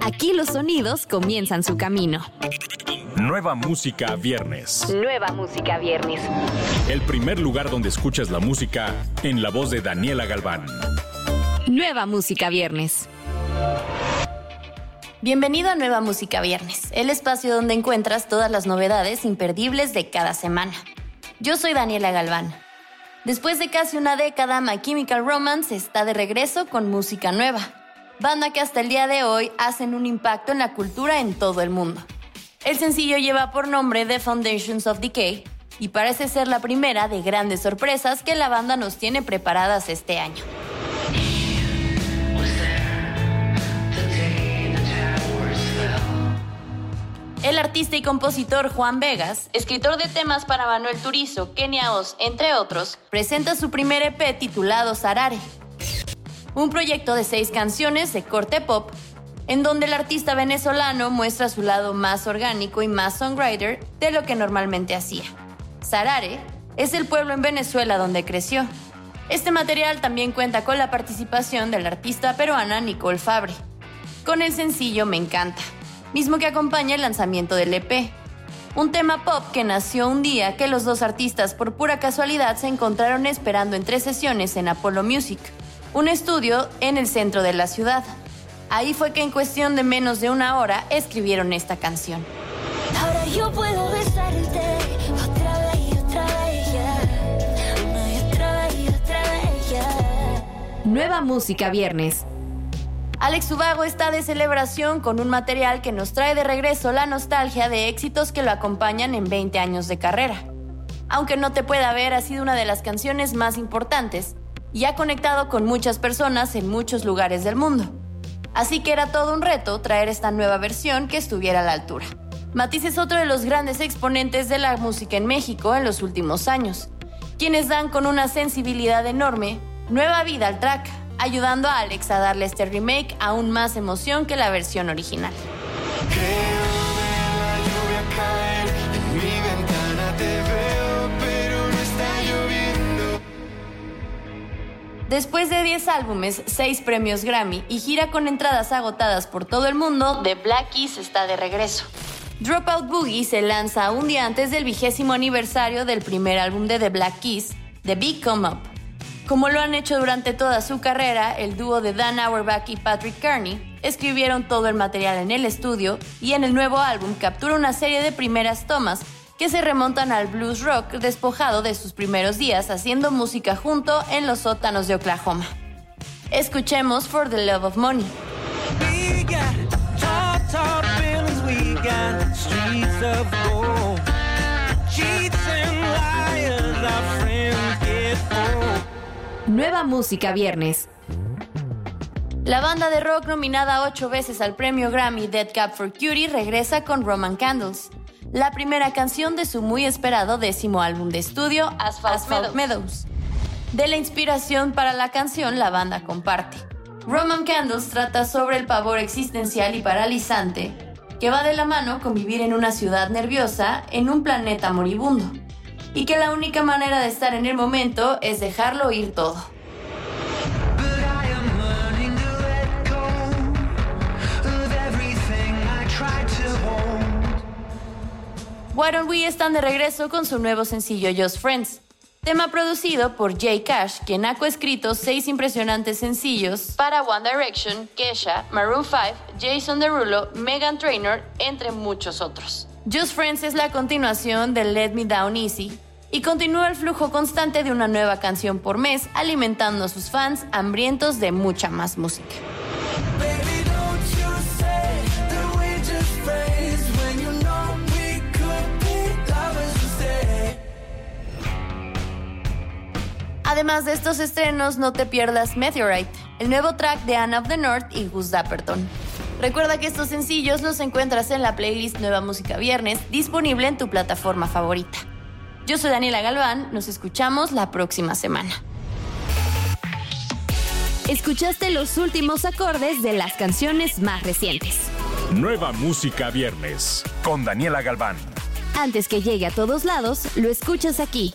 Aquí los sonidos comienzan su camino. Nueva música viernes. Nueva música viernes. El primer lugar donde escuchas la música en la voz de Daniela Galván. Nueva música viernes. Bienvenido a Nueva Música Viernes, el espacio donde encuentras todas las novedades imperdibles de cada semana. Yo soy Daniela Galván. Después de casi una década, My Chemical Romance está de regreso con música nueva. Banda que hasta el día de hoy hacen un impacto en la cultura en todo el mundo. El sencillo lleva por nombre The Foundations of Decay y parece ser la primera de grandes sorpresas que la banda nos tiene preparadas este año. El artista y compositor Juan Vegas, escritor de temas para Manuel Turizo, Kenia Oz, entre otros, presenta su primer EP titulado Sarare, un proyecto de seis canciones de corte pop, en donde el artista venezolano muestra su lado más orgánico y más songwriter de lo que normalmente hacía. Sarare es el pueblo en Venezuela donde creció. Este material también cuenta con la participación de la artista peruana Nicole Fabre, con el sencillo Me encanta mismo que acompaña el lanzamiento del EP. Un tema pop que nació un día que los dos artistas por pura casualidad se encontraron esperando en tres sesiones en Apollo Music, un estudio en el centro de la ciudad. Ahí fue que en cuestión de menos de una hora escribieron esta canción. Ahora yo puedo otra vez y otra vez, otra vez y otra vez, Nueva música viernes. Alex Ubago está de celebración con un material que nos trae de regreso la nostalgia de éxitos que lo acompañan en 20 años de carrera. Aunque no te pueda ver, ha sido una de las canciones más importantes y ha conectado con muchas personas en muchos lugares del mundo. Así que era todo un reto traer esta nueva versión que estuviera a la altura. Matiz es otro de los grandes exponentes de la música en México en los últimos años, quienes dan con una sensibilidad enorme nueva vida al track ayudando a Alex a darle este remake aún más emoción que la versión original. Después de 10 álbumes, 6 premios Grammy y gira con entradas agotadas por todo el mundo, The Black Keys está de regreso. Dropout Boogie se lanza un día antes del vigésimo aniversario del primer álbum de The Black Keys, The Big Come Up, como lo han hecho durante toda su carrera, el dúo de Dan Auerbach y Patrick Kearney escribieron todo el material en el estudio y en el nuevo álbum captura una serie de primeras tomas que se remontan al blues rock despojado de sus primeros días haciendo música junto en los sótanos de Oklahoma. Escuchemos For the Love of Money. Nueva música viernes. La banda de rock nominada ocho veces al premio Grammy Dead Cap for Cutie regresa con Roman Candles, la primera canción de su muy esperado décimo álbum de estudio, Asphalt, Meadows. De la inspiración para la canción, la banda comparte. Roman Candles trata sobre el pavor existencial y paralizante que va de la mano con vivir en una ciudad nerviosa en un planeta moribundo y que la única manera de estar en el momento es dejarlo ir todo. Why Don't We están de regreso con su nuevo sencillo Just Friends, tema producido por Jay Cash, quien ha coescrito seis impresionantes sencillos para One Direction, Kesha, Maroon 5, Jason Derulo, Megan Trainor, entre muchos otros. Just Friends es la continuación de Let Me Down Easy, y continúa el flujo constante de una nueva canción por mes, alimentando a sus fans hambrientos de mucha más música. Además de estos estrenos, no te pierdas Meteorite, el nuevo track de Anna of the North y Gus Dapperton. Recuerda que estos sencillos los encuentras en la playlist Nueva Música Viernes, disponible en tu plataforma favorita. Yo soy Daniela Galván, nos escuchamos la próxima semana. Escuchaste los últimos acordes de las canciones más recientes. Nueva música viernes con Daniela Galván. Antes que llegue a todos lados, lo escuchas aquí.